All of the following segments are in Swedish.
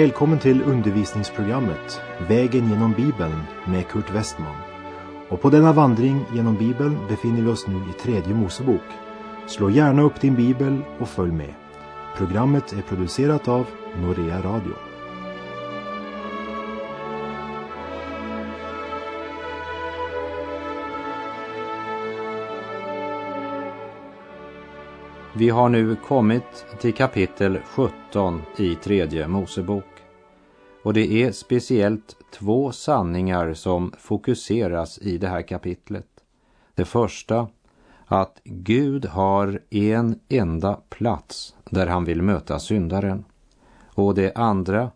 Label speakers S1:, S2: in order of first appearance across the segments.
S1: Välkommen till undervisningsprogrammet Vägen genom Bibeln med Kurt Westman. Och på denna vandring genom Bibeln befinner vi oss nu i tredje Mosebok. Slå gärna upp din bibel och följ med. Programmet är producerat av Norea Radio.
S2: Vi har nu kommit till kapitel 17 i tredje Mosebok. Och det är speciellt två sanningar som fokuseras i det här kapitlet. Det första, att Gud har en enda plats där han vill möta syndaren. Och det andra,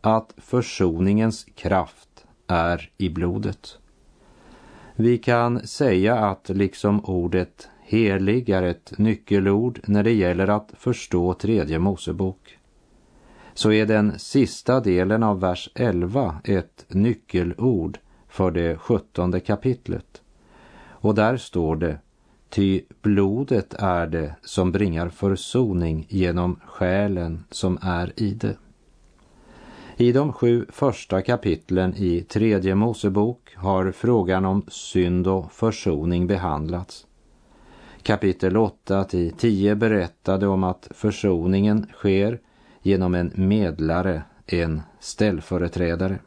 S2: att försoningens kraft är i blodet. Vi kan säga att liksom ordet helig är ett nyckelord när det gäller att förstå tredje Mosebok. Så är den sista delen av vers 11 ett nyckelord för det sjuttonde kapitlet. Och där står det, ty blodet är det som bringar försoning genom själen som är i det. I de sju första kapitlen i tredje Mosebok har frågan om synd och försoning behandlats. Kapitel 8 till 10 berättade om att försoningen sker genom en medlare, en ställföreträdare.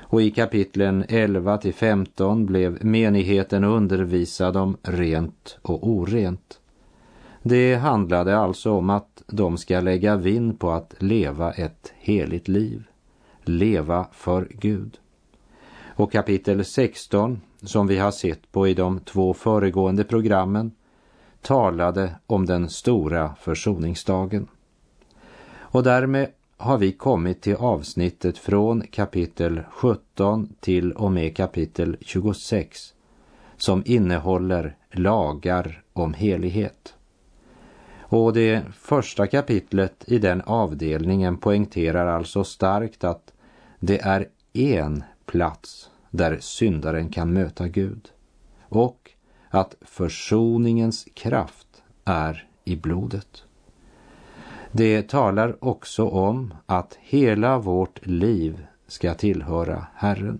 S2: Och i kapitlen 11 till 15 blev menigheten undervisad om rent och orent. Det handlade alltså om att de ska lägga vind på att leva ett heligt liv, leva för Gud. Och kapitel 16 som vi har sett på i de två föregående programmen, talade om den stora försoningsdagen. Och därmed har vi kommit till avsnittet från kapitel 17 till och med kapitel 26 som innehåller lagar om helighet. Och det första kapitlet i den avdelningen poängterar alltså starkt att det är en plats där syndaren kan möta Gud och att försoningens kraft är i blodet. Det talar också om att hela vårt liv ska tillhöra Herren.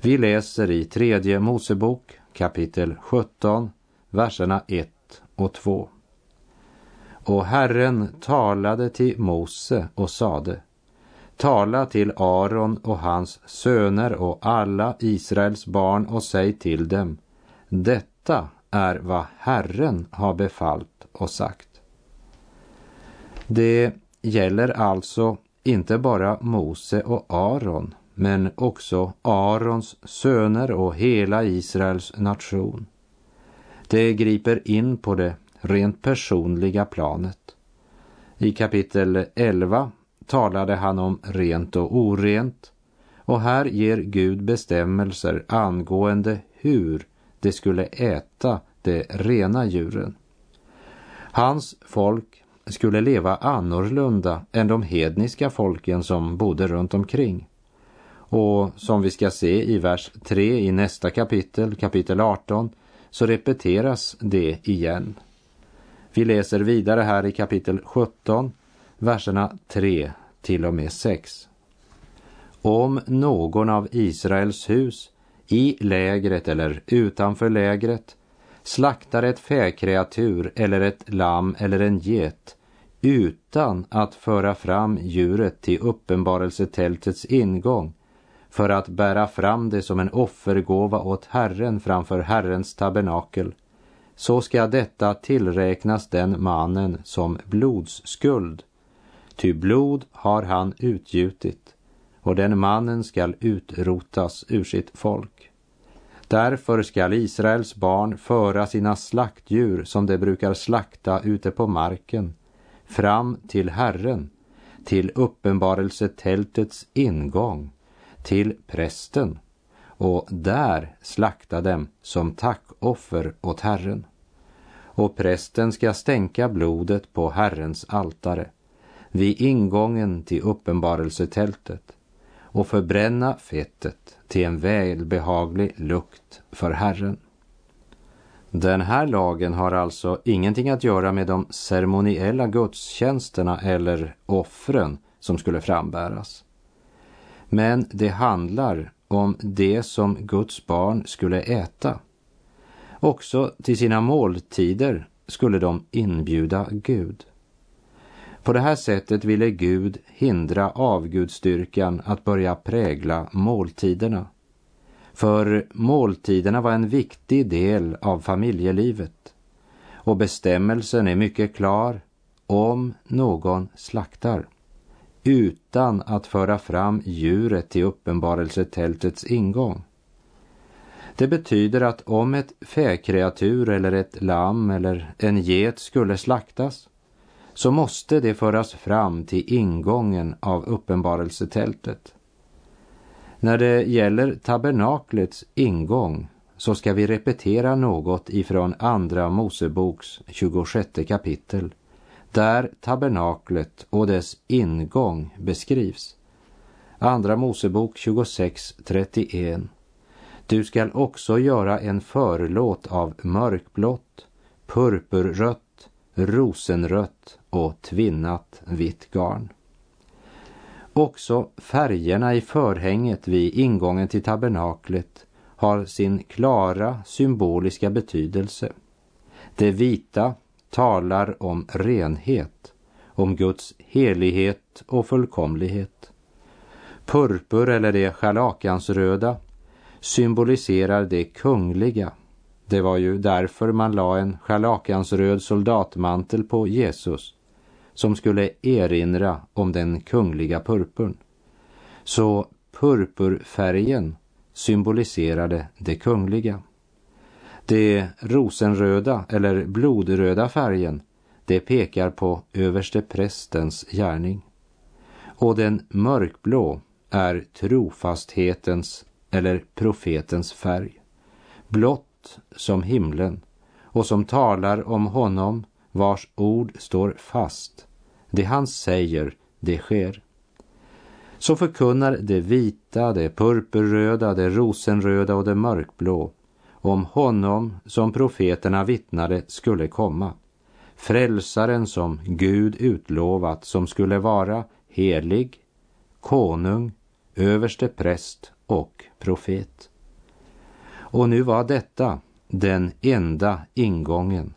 S2: Vi läser i tredje Mosebok kapitel 17, verserna 1 och 2. Och Herren talade till Mose och sade Tala till Aron och hans söner och alla Israels barn och säg till dem Detta är vad Herren har befallt och sagt. Det gäller alltså inte bara Mose och Aron men också Arons söner och hela Israels nation. Det griper in på det rent personliga planet. I kapitel 11 talade han om rent och orent och här ger Gud bestämmelser angående hur de skulle äta de rena djuren. Hans folk skulle leva annorlunda än de hedniska folken som bodde runt omkring. Och som vi ska se i vers 3 i nästa kapitel, kapitel 18, så repeteras det igen. Vi läser vidare här i kapitel 17, verserna 3 till och med 6. Om någon av Israels hus i lägret eller utanför lägret slaktar ett fäkreatur eller ett lamm eller en get utan att föra fram djuret till uppenbarelsetältets ingång för att bära fram det som en offergåva åt Herren framför Herrens tabernakel, så ska detta tillräknas den mannen som blodsskuld. Ty blod har han utgjutit, och den mannen skall utrotas ur sitt folk. Därför skall Israels barn föra sina slaktdjur som de brukar slakta ute på marken fram till Herren, till uppenbarelsetältets ingång, till prästen och där slakta dem som tackoffer åt Herren. Och prästen ska stänka blodet på Herrens altare vid ingången till uppenbarelsetältet och förbränna fettet till en välbehaglig lukt för Herren. Den här lagen har alltså ingenting att göra med de ceremoniella gudstjänsterna eller offren som skulle frambäras. Men det handlar om det som Guds barn skulle äta. Också till sina måltider skulle de inbjuda Gud. På det här sättet ville Gud hindra avgudstyrkan att börja prägla måltiderna. För måltiderna var en viktig del av familjelivet. Och bestämmelsen är mycket klar om någon slaktar utan att föra fram djuret till uppenbarelsetältets ingång. Det betyder att om ett fäkreatur eller ett lamm eller en get skulle slaktas så måste det föras fram till ingången av uppenbarelsetältet. När det gäller tabernaklets ingång så ska vi repetera något ifrån Andra Moseboks 26 kapitel där tabernaklet och dess ingång beskrivs. Andra Mosebok 26.31 Du skall också göra en förlåt av mörkblått, purpurrött, rosenrött och tvinnat vitt garn. Också färgerna i förhänget vid ingången till tabernaklet har sin klara symboliska betydelse. Det vita talar om renhet, om Guds helighet och fullkomlighet. Purpur eller det scharlakansröda symboliserar det kungliga. Det var ju därför man la en scharlakansröd soldatmantel på Jesus som skulle erinra om den kungliga purpurn. Så purpurfärgen symboliserade det kungliga. Det rosenröda eller blodröda färgen, det pekar på överste prästens gärning. Och den mörkblå är trofasthetens eller profetens färg. Blått som himlen och som talar om honom vars ord står fast. Det han säger, det sker. Så förkunnar det vita, det purpurröda, det rosenröda och det mörkblå om honom som profeterna vittnade skulle komma. Frälsaren som Gud utlovat som skulle vara helig, konung, överste präst och profet. Och nu var detta den enda ingången,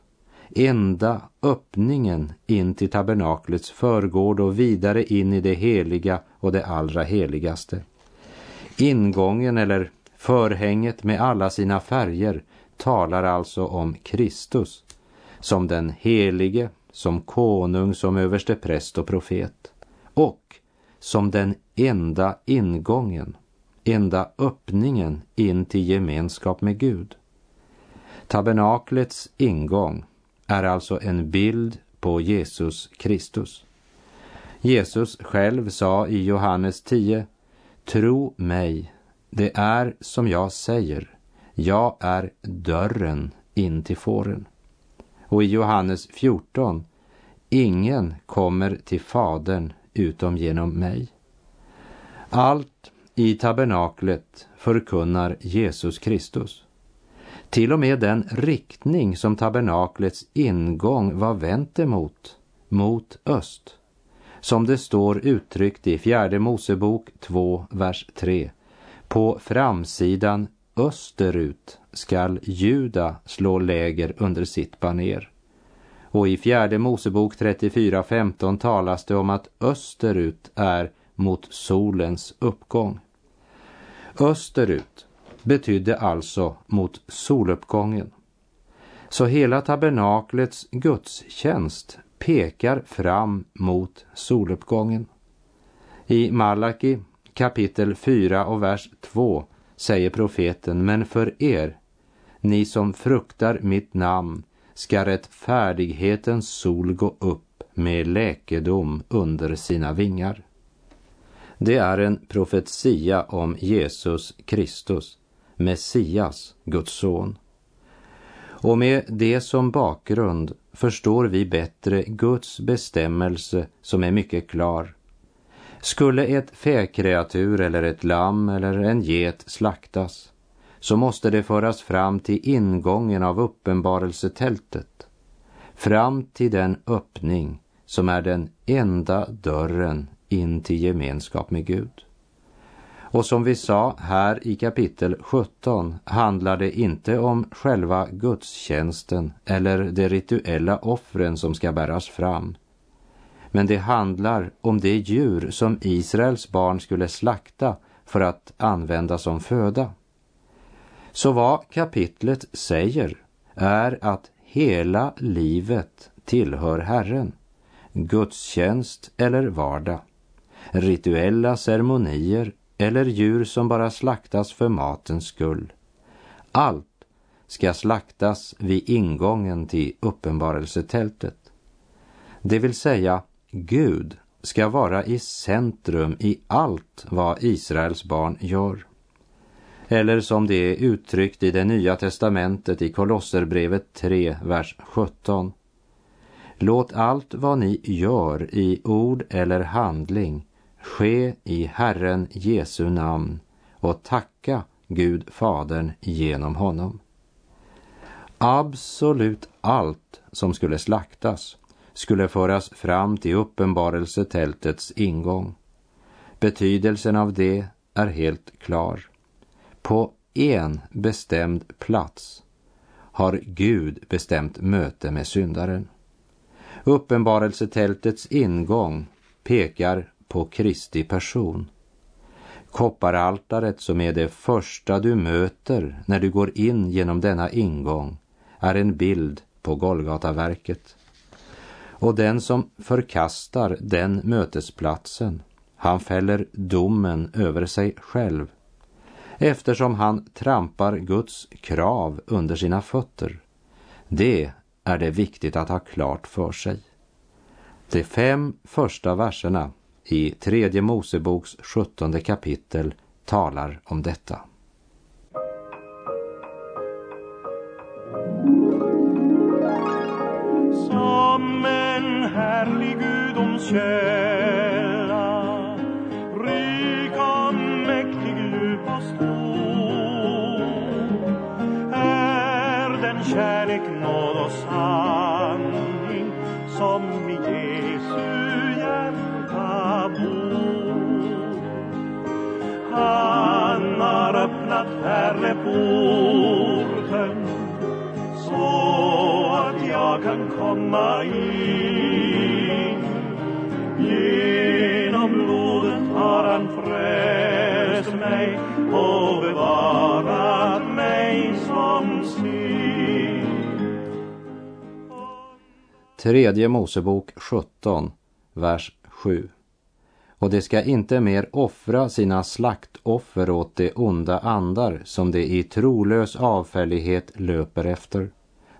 S2: enda öppningen in till tabernaklets förgård och vidare in i det heliga och det allra heligaste. Ingången eller Förhänget med alla sina färger talar alltså om Kristus som den helige, som konung, som överste präst och profet och som den enda ingången, enda öppningen in till gemenskap med Gud. Tabernaklets ingång är alltså en bild på Jesus Kristus. Jesus själv sa i Johannes 10, Tro mig, det är som jag säger, jag är dörren in till fåren. Och i Johannes 14, ingen kommer till Fadern utom genom mig. Allt i tabernaklet förkunnar Jesus Kristus. Till och med den riktning som tabernaklets ingång var vänt emot, mot öst. Som det står uttryckt i fjärde Mosebok 2, vers 3 på framsidan österut skall Juda slå läger under sitt baner. Och i fjärde Mosebok 34.15 talas det om att österut är mot solens uppgång. Österut betydde alltså mot soluppgången. Så hela tabernaklets gudstjänst pekar fram mot soluppgången. I Malaki kapitel 4 och vers 2 säger profeten, men för er, ni som fruktar mitt namn, ska rättfärdighetens sol gå upp med läkedom under sina vingar. Det är en profetia om Jesus Kristus, Messias, Guds son. Och med det som bakgrund förstår vi bättre Guds bestämmelse som är mycket klar skulle ett fäkreatur eller ett lamm eller en get slaktas så måste det föras fram till ingången av uppenbarelsetältet, fram till den öppning som är den enda dörren in till gemenskap med Gud. Och som vi sa här i kapitel 17 handlar det inte om själva gudstjänsten eller de rituella offren som ska bäras fram. Men det handlar om det djur som Israels barn skulle slakta för att använda som föda. Så vad kapitlet säger är att hela livet tillhör Herren. Gudstjänst eller vardag. Rituella ceremonier eller djur som bara slaktas för matens skull. Allt ska slaktas vid ingången till uppenbarelsetältet. Det vill säga, Gud ska vara i centrum i allt vad Israels barn gör. Eller som det är uttryckt i det nya testamentet i Kolosserbrevet 3, vers 17. Låt allt vad ni gör i ord eller handling ske i Herren Jesu namn och tacka Gud Fadern genom honom. Absolut allt som skulle slaktas skulle föras fram till uppenbarelsetältets ingång. Betydelsen av det är helt klar. På en bestämd plats har Gud bestämt möte med syndaren. Uppenbarelsetältets ingång pekar på Kristi person. Kopparaltaret som är det första du möter när du går in genom denna ingång är en bild på Golgataverket. Och den som förkastar den mötesplatsen, han fäller domen över sig själv eftersom han trampar Guds krav under sina fötter. Det är det viktigt att ha klart för sig. De fem första verserna i tredje Moseboks sjuttonde kapitel talar om detta.
S3: Som en härlig gudomskälla Herre, porten så att jag kan komma in. Genom blodet har han frälst mig och bevarat mig som sin.
S2: Tredje Mosebok 17, vers 7. Och det ska inte mer offra sina slaktoffer åt de onda andar som de i trolös avfällighet löper efter.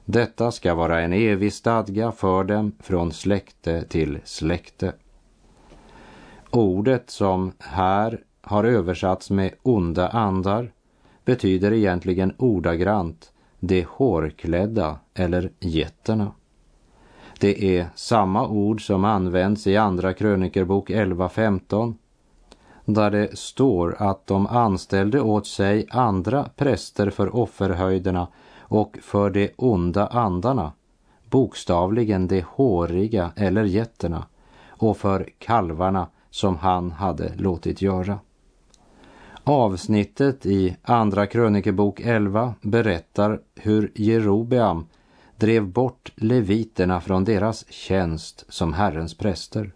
S2: Detta ska vara en evig stadga för dem från släkte till släkte. Ordet som här har översatts med onda andar betyder egentligen ordagrant de hårklädda eller getterna. Det är samma ord som används i Andra krönikerbok 11.15 där det står att de anställde åt sig andra präster för offerhöjderna och för de onda andarna, bokstavligen de håriga eller getterna, och för kalvarna som han hade låtit göra. Avsnittet i Andra krönikebok 11 berättar hur Jerobeam drev bort leviterna från deras tjänst som Herrens präster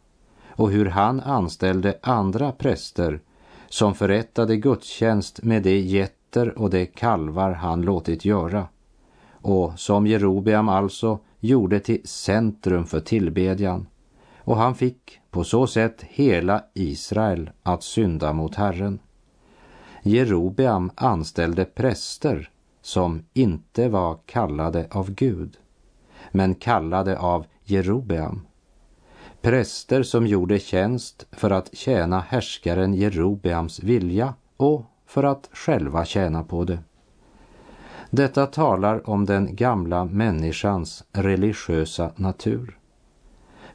S2: och hur han anställde andra präster som förrättade gudstjänst med de getter och de kalvar han låtit göra och som Jerobeam alltså gjorde till centrum för tillbedjan och han fick på så sätt hela Israel att synda mot Herren. Jerobeam anställde präster som inte var kallade av Gud, men kallade av Jerobeam. Präster som gjorde tjänst för att tjäna härskaren Jerobeams vilja och för att själva tjäna på det. Detta talar om den gamla människans religiösa natur.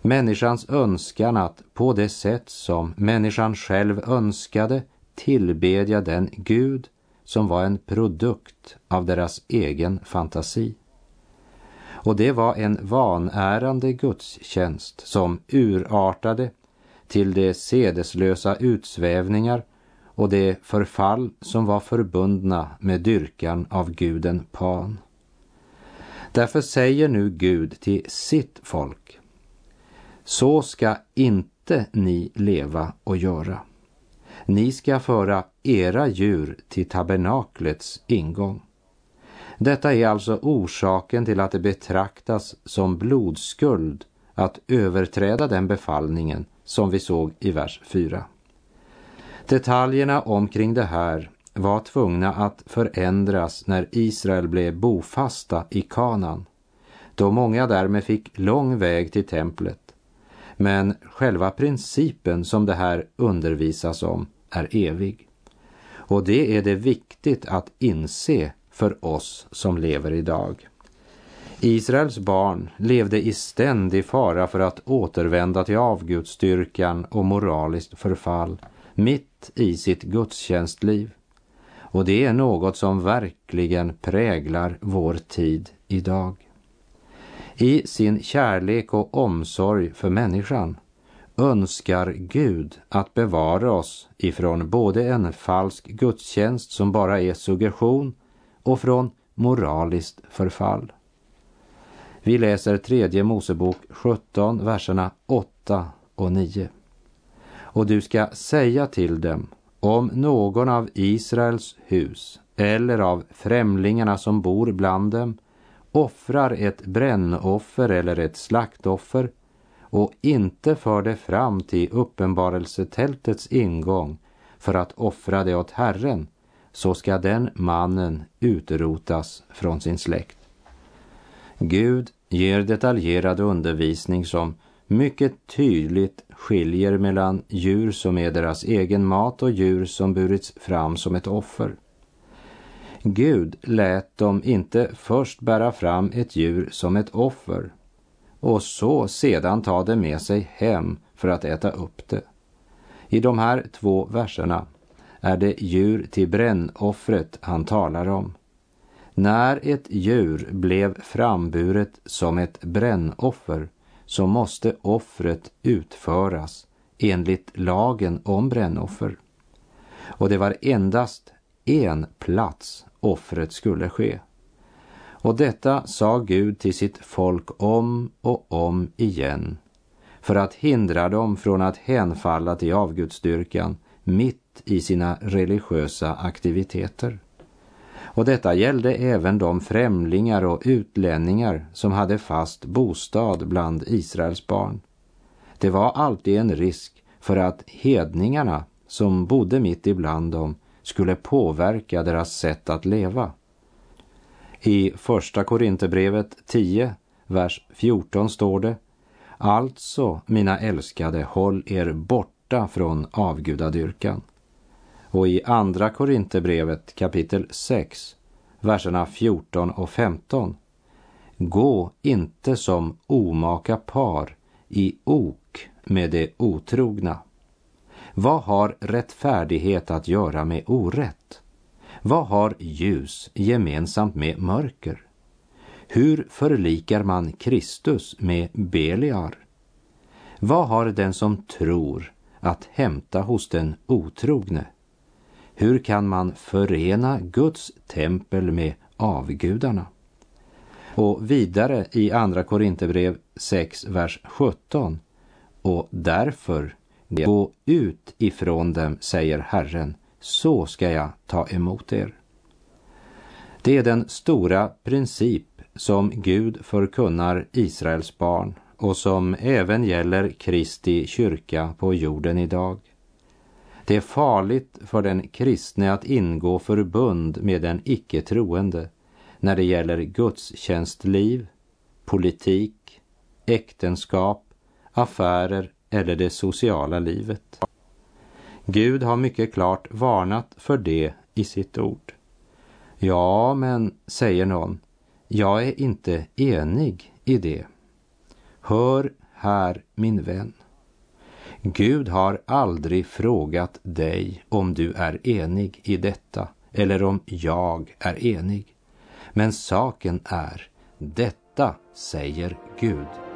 S2: Människans önskan att på det sätt som människan själv önskade tillbedja den Gud som var en produkt av deras egen fantasi. Och det var en vanärande gudstjänst som urartade till de sedeslösa utsvävningar och det förfall som var förbundna med dyrkan av guden Pan. Därför säger nu Gud till sitt folk, så ska inte ni leva och göra. Ni ska föra era djur till tabernaklets ingång. Detta är alltså orsaken till att det betraktas som blodskuld att överträda den befallningen som vi såg i vers 4. Detaljerna omkring det här var tvungna att förändras när Israel blev bofasta i Kanan, då många därmed fick lång väg till templet. Men själva principen som det här undervisas om är evig. Och det är det viktigt att inse för oss som lever idag. Israels barn levde i ständig fara för att återvända till avgudsstyrkan och moraliskt förfall mitt i sitt gudstjänstliv. Och det är något som verkligen präglar vår tid idag. I sin kärlek och omsorg för människan önskar Gud att bevara oss ifrån både en falsk gudstjänst som bara är suggestion och från moraliskt förfall. Vi läser tredje Mosebok 17, verserna 8 och 9. Och du ska säga till dem, om någon av Israels hus eller av främlingarna som bor bland dem offrar ett brännoffer eller ett slaktoffer och inte för det fram till uppenbarelsetältets ingång för att offra det åt Herren, så ska den mannen utrotas från sin släkt. Gud ger detaljerad undervisning som mycket tydligt skiljer mellan djur som är deras egen mat och djur som burits fram som ett offer. Gud lät dem inte först bära fram ett djur som ett offer och så sedan ta det med sig hem för att äta upp det. I de här två verserna är det djur till brännoffret han talar om. När ett djur blev framburet som ett brännoffer så måste offret utföras enligt lagen om brännoffer. Och det var endast en plats offret skulle ske. Och detta sa Gud till sitt folk om och om igen för att hindra dem från att hänfalla till avgudsdyrkan mitt i sina religiösa aktiviteter. Och detta gällde även de främlingar och utlänningar som hade fast bostad bland Israels barn. Det var alltid en risk för att hedningarna som bodde mitt ibland dem skulle påverka deras sätt att leva. I Första Korinthierbrevet 10, vers 14 står det Alltså, mina älskade, håll er borta från avgudadyrkan. Och i Andra Korinthierbrevet kapitel 6, verserna 14 och 15 Gå inte som omaka par i ok med det otrogna. Vad har rättfärdighet att göra med orätt? Vad har ljus gemensamt med mörker? Hur förlikar man Kristus med Beliar? Vad har den som tror att hämta hos den otrogne? Hur kan man förena Guds tempel med avgudarna? Och vidare i Andra Korinthierbrev 6, vers 17. Och därför gå ut ifrån dem, säger Herren, så ska jag ta emot er. Det är den stora princip som Gud förkunnar Israels barn och som även gäller Kristi kyrka på jorden idag. Det är farligt för den kristne att ingå förbund med den icke troende när det gäller gudstjänstliv, politik, äktenskap, affärer eller det sociala livet. Gud har mycket klart varnat för det i sitt ord. Ja, men, säger någon, jag är inte enig i det. Hör här, min vän. Gud har aldrig frågat dig om du är enig i detta eller om jag är enig. Men saken är, detta säger Gud.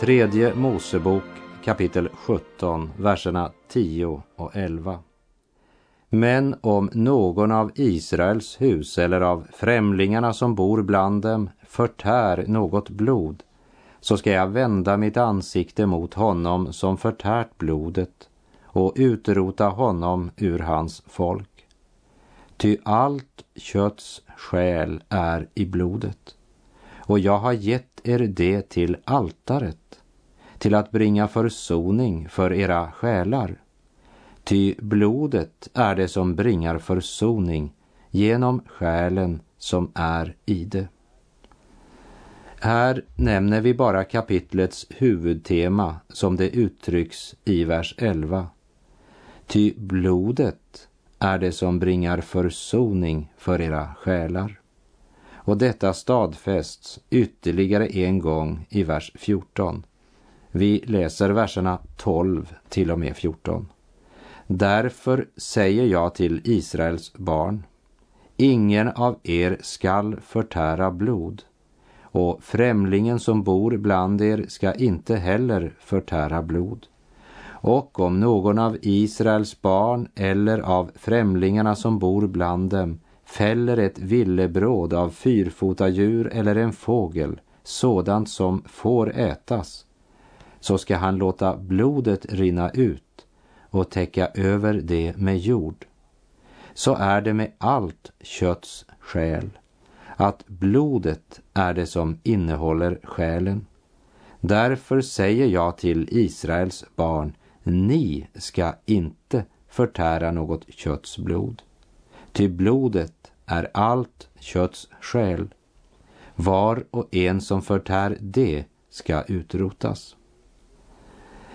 S2: Tredje Mosebok kapitel 17, verserna 10 och 11. Men om någon av Israels hus eller av främlingarna som bor bland dem förtär något blod, så ska jag vända mitt ansikte mot honom som förtärt blodet och utrota honom ur hans folk. Ty allt kötts själ är i blodet, och jag har gett er det till altaret, till att bringa försoning för era själar. Ty blodet är det som bringar försoning genom själen som är i det. Här nämner vi bara kapitlets huvudtema som det uttrycks i vers 11. Ty blodet är det som bringar försoning för era själar. Och detta stadfästs ytterligare en gång i vers 14. Vi läser verserna 12 till och med 14. Därför säger jag till Israels barn, ingen av er skall förtära blod, och främlingen som bor bland er ska inte heller förtära blod. Och om någon av Israels barn eller av främlingarna som bor bland dem fäller ett villebråd av fyrfota djur eller en fågel, sådant som får ätas, så ska han låta blodet rinna ut och täcka över det med jord. Så är det med allt kötts själ, att blodet är det som innehåller själen. Därför säger jag till Israels barn, ni ska inte förtära något kötts blod. Ty blodet är allt kötts själ. Var och en som förtär det ska utrotas.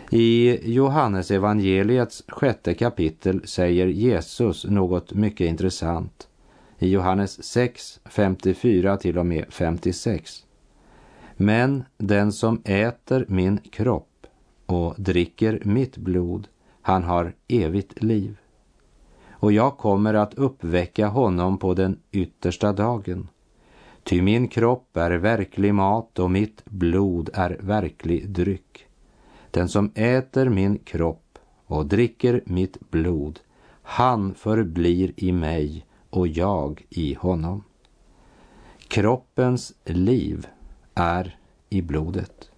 S2: I Johannes evangeliets sjätte kapitel säger Jesus något mycket intressant. I Johannes 6, 54 till och med 56. Men den som äter min kropp och dricker mitt blod, han har evigt liv. Och jag kommer att uppväcka honom på den yttersta dagen. Ty min kropp är verklig mat och mitt blod är verklig dryck. Den som äter min kropp och dricker mitt blod, han förblir i mig och jag i honom. Kroppens liv är i blodet.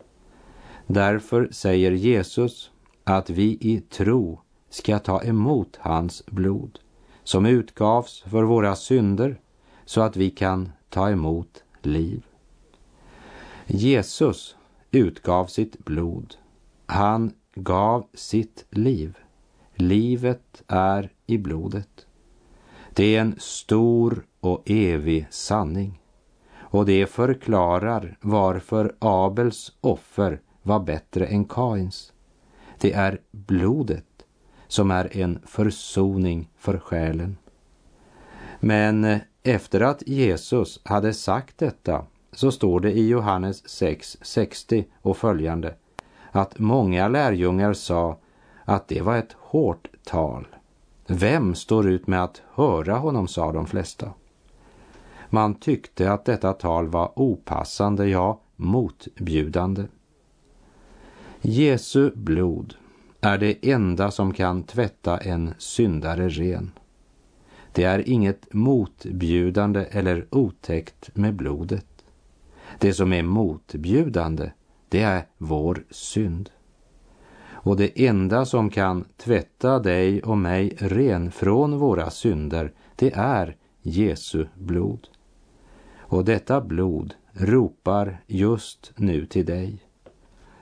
S2: Därför säger Jesus att vi i tro ska ta emot hans blod som utgavs för våra synder så att vi kan ta emot liv. Jesus utgav sitt blod. Han gav sitt liv. Livet är i blodet. Det är en stor och evig sanning och det förklarar varför Abels offer var bättre än Kains. Det är blodet som är en försoning för själen. Men efter att Jesus hade sagt detta så står det i Johannes 6.60 och följande att många lärjungar sa att det var ett hårt tal. Vem står ut med att höra honom, sa de flesta. Man tyckte att detta tal var opassande, ja, motbjudande. Jesu blod är det enda som kan tvätta en syndare ren. Det är inget motbjudande eller otäckt med blodet. Det som är motbjudande, det är vår synd. Och det enda som kan tvätta dig och mig ren från våra synder, det är Jesu blod. Och detta blod ropar just nu till dig.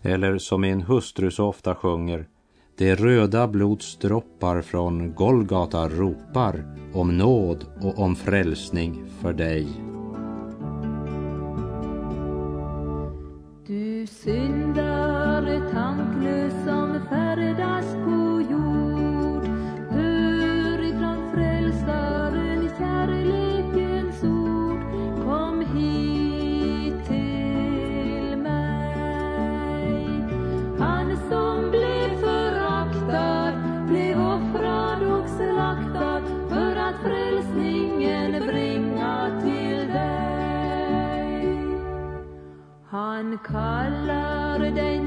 S2: Eller som min hustru så ofta sjunger. Det röda blodsdroppar från Golgata ropar om nåd och om frälsning för dig.
S4: Du syndare karlar den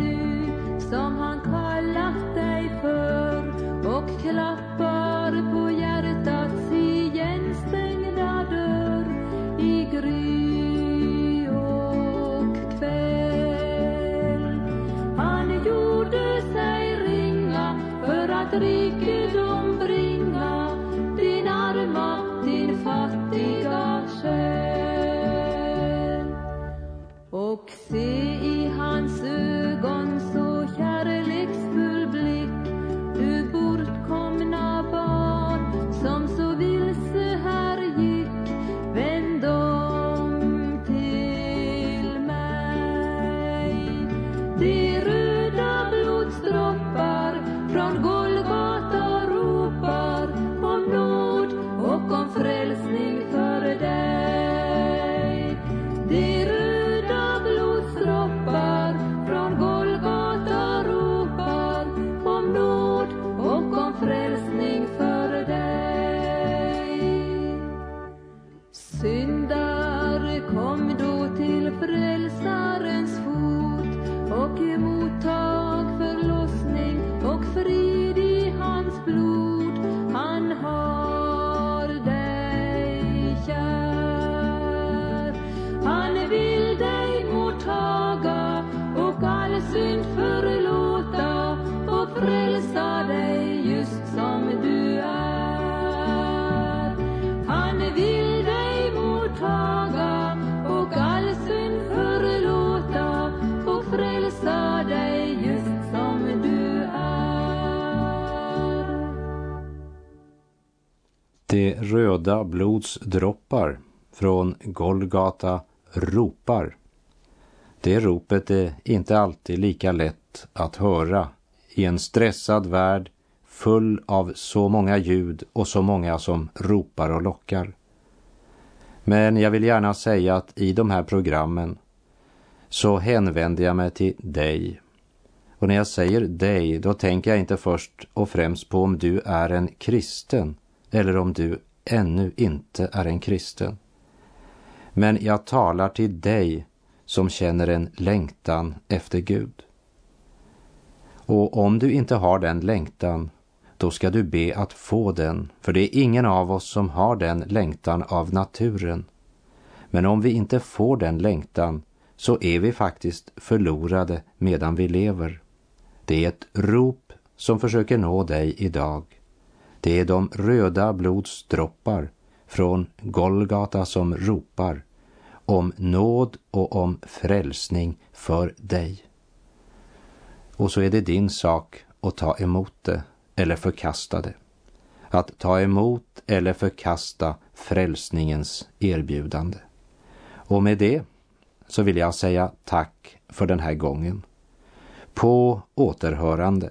S2: De röda blodsdroppar från Golgata ropar. Det ropet är inte alltid lika lätt att höra i en stressad värld full av så många ljud och så många som ropar och lockar. Men jag vill gärna säga att i de här programmen så hänvänder jag mig till dig. Och när jag säger dig, då tänker jag inte först och främst på om du är en kristen eller om du ännu inte är en kristen. Men jag talar till dig som känner en längtan efter Gud. Och om du inte har den längtan, då ska du be att få den, för det är ingen av oss som har den längtan av naturen. Men om vi inte får den längtan, så är vi faktiskt förlorade medan vi lever. Det är ett rop som försöker nå dig idag. Det är de röda blodsdroppar från Golgata som ropar om nåd och om frälsning för dig. Och så är det din sak att ta emot det eller förkasta det. Att ta emot eller förkasta frälsningens erbjudande. Och med det så vill jag säga tack för den här gången. På återhörande.